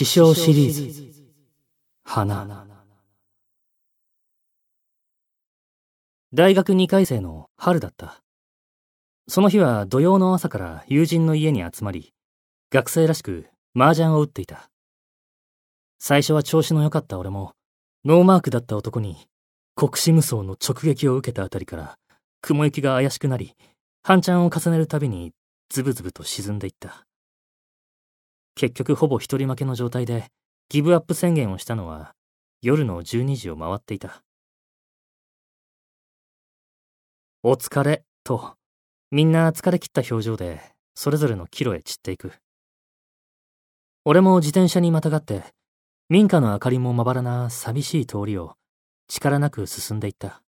師匠シリーズ。花。大学2回生の春だった。その日は土曜の朝から友人の家に集まり学生らしく麻雀を打っていた。最初は調子の良かった俺もノーマークだった男に国士無双の直撃を受けたあたりから雲行きが怪しくなり半チャンを重ねるたびにズブズブと沈んでいった。結局ほぼ一人負けの状態でギブアップ宣言をしたのは夜の12時を回っていた。お疲れ、と、みんな疲れ切った表情で、それぞれの帰路へ散っていく。俺も自転車にまたがって、民家の明かりもまばらな寂しい通りを力なく進んでいった。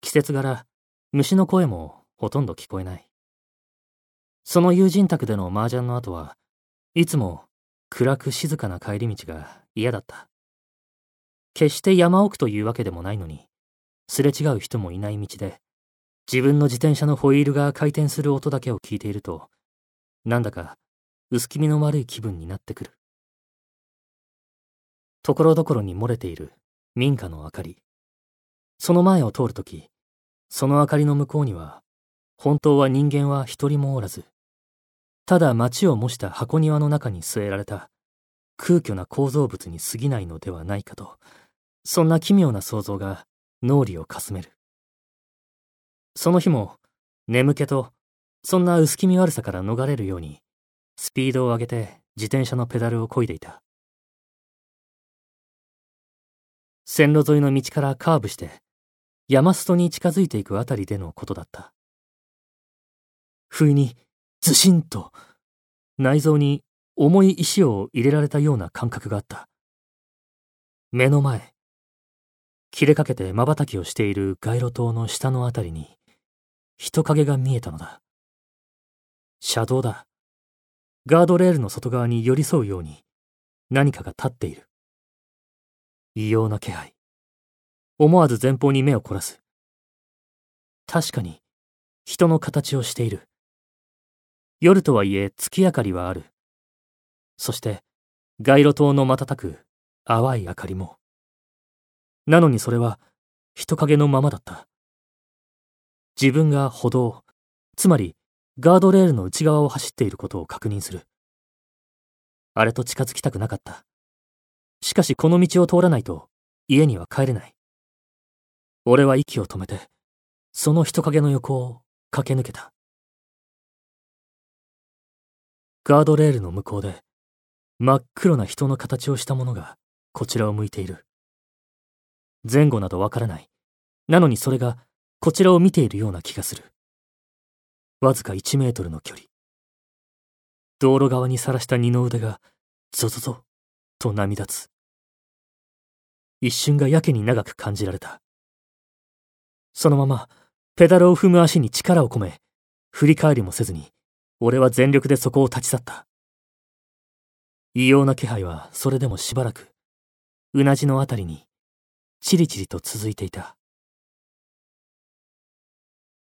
季節柄、虫の声もほとんど聞こえない。その友人宅での麻雀の後はいつも暗く静かな帰り道が嫌だった。決して山奥というわけでもないのに、すれ違う人もいない道で、自分の自転車のホイールが回転する音だけを聞いていると、なんだか薄気味の悪い気分になってくる。ところどころに漏れている民家の明かり。その前を通るとき、その明かりの向こうには、本当は人間は一人もおらず、ただ町を模した箱庭の中に据えられた空虚な構造物に過ぎないのではないかと、そんな奇妙な想像が脳裏をかすめる。その日も眠気とそんな薄気味悪さから逃れるようにスピードを上げて自転車のペダルを漕いでいた。線路沿いの道からカーブして山裾に近づいていくあたりでのことだった。不意にずしんと内臓に重い石を入れられたような感覚があった。目の前、切れかけて瞬きをしている街路灯の下のあたりに人影が見えたのだ。車道だ。ガードレールの外側に寄り添うように何かが立っている。異様な気配。思わず前方に目を凝らす。確かに人の形をしている。夜とはいえ月明かりはある。そして、街路灯の瞬く淡い明かりも。なのにそれは人影のままだった。自分が歩道、つまりガードレールの内側を走っていることを確認する。あれと近づきたくなかった。しかしこの道を通らないと家には帰れない。俺は息を止めて、その人影の横を駆け抜けた。ガードレールの向こうで、真っ黒な人の形をしたものがこちらを向いている。前後などわからない。なのにそれがこちらを見ているような気がする。わずか1メートルの距離。道路側にさらした二の腕がゾゾゾと波立つ。一瞬がやけに長く感じられた。そのままペダルを踏む足に力を込め、振り返りもせずに俺は全力でそこを立ち去った。異様な気配はそれでもしばらく、うなじのあたりに、チリチリと続いていた。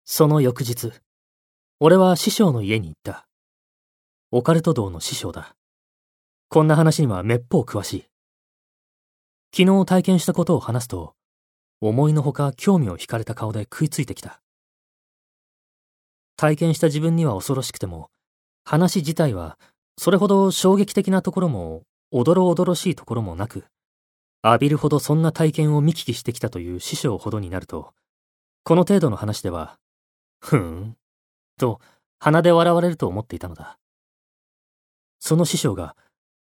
その翌日、俺は師匠の家に行った。オカルト道の師匠だ。こんな話にはめっぽう詳しい。昨日体験したことを話すと、思いのほか興味を惹かれた顔で食いついてきた。体験した自分には恐ろしくても、話自体はそれほど衝撃的なところも、おどろおどろしいところもなく、浴びるほどそんな体験を見聞きしてきたという師匠ほどになると、この程度の話では、ふーん、と鼻で笑われると思っていたのだ。その師匠が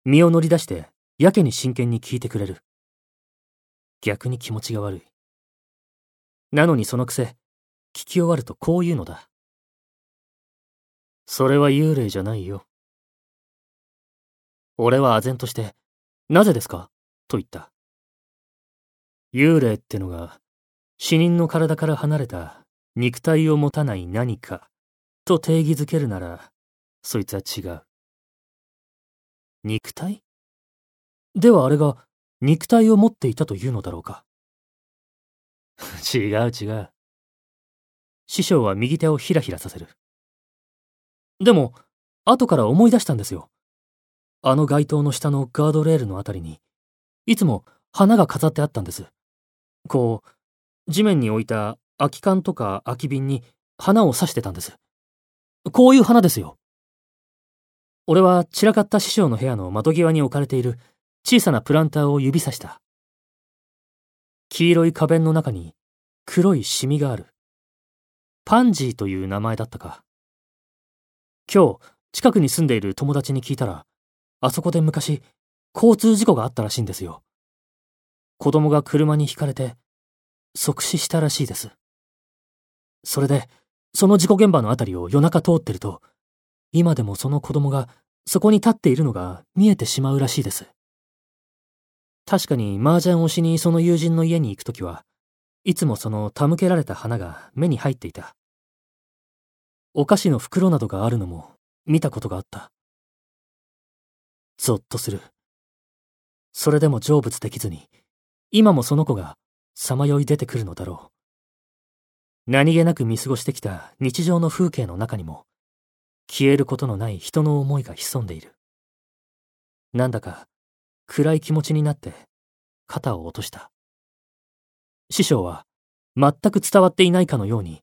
身を乗り出してやけに真剣に聞いてくれる。逆に気持ちが悪い。なのにそのくせ、聞き終わるとこう言うのだ。それは幽霊じゃないよ。俺は唖然として、なぜですか？と言った。幽霊ってのが、死人の体から離れた肉体を持たない何かと定義づけるなら、そいつは違う。肉体？ではあれが肉体を持っていたというのだろうか？違う違う。師匠は右手をひらひらさせる。でも、後から思い出したんですよ。あの街灯の下のガードレールのあたりに、いつも花が飾ってあったんです。こう、地面に置いた空き缶とか空き瓶に花を刺してたんです。こういう花ですよ。俺は散らかった師匠の部屋の窓際に置かれている小さなプランターを指さした。黄色い花弁の中に黒いシミがある。パンジーという名前だったか。今日、近くに住んでいる友達に聞いたら、あそこで昔、交通事故があったらしいんですよ。子供が車にひかれて、即死したらしいです。それで、その事故現場のあたりを夜中通ってると、今でもその子供がそこに立っているのが見えてしまうらしいです。確かに麻雀をしにその友人の家に行くときは、いつもその手向けられた花が目に入っていた。お菓子の袋などがあるのも見たことがあった。ゾッとする。それでも成仏できずに、今もその子がさまよい出てくるのだろう。何気なく見過ごしてきた日常の風景の中にも、消えることのない人の思いが潜んでいる。なんだか暗い気持ちになって肩を落とした。師匠は全く伝わっていないかのように、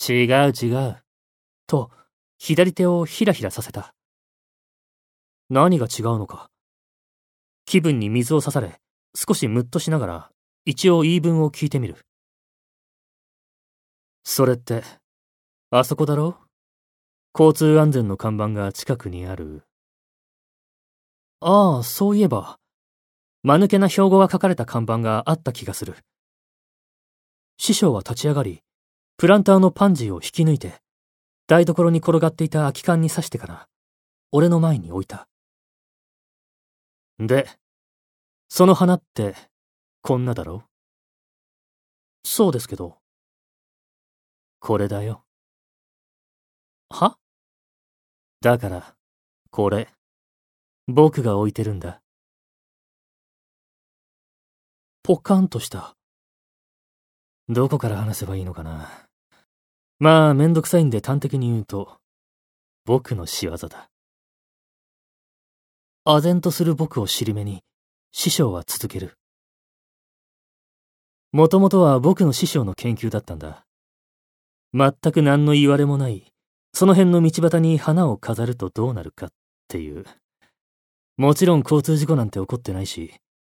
違う違う、と左手をひらひらさせた。何が違うのか。気分に水を刺され、少しムッとしながら、一応言い分を聞いてみる。それって、あそこだろ？交通安全の看板が近くにある。ああ、そういえば、間抜けな標語が書かれた看板があった気がする。師匠は立ち上がり、プランターのパンジーを引き抜いて、台所に転がっていた空き缶に刺してから、俺の前に置いた。で、その花って、こんなだろ？うそうですけど。これだよ。は？だから、これ、僕が置いてるんだ。ポカンとした。どこから話せばいいのかな？まあ、めんどくさいんで端的に言うと、僕の仕業だ。唖然とする僕を尻目に、師匠は続ける。もともとは僕の師匠の研究だったんだ。全く何の言われもない、その辺の道端に花を飾るとどうなるかっていう。もちろん交通事故なんて起こってないし、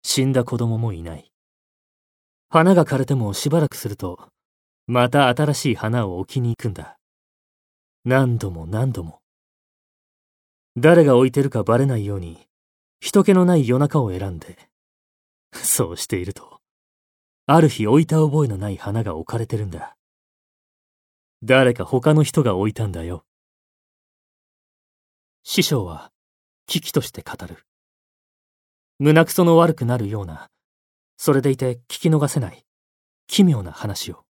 死んだ子供もいない。花が枯れてもしばらくすると、また新しい花を置きに行くんだ。何度も何度も。誰が置いてるかバレないように、人気のない夜中を選んで、そうしていると、ある日置いた覚えのない花が置かれてるんだ。誰か他の人が置いたんだよ。師匠は、危機として語る。胸くその悪くなるような、それでいて聞き逃せない、奇妙な話を。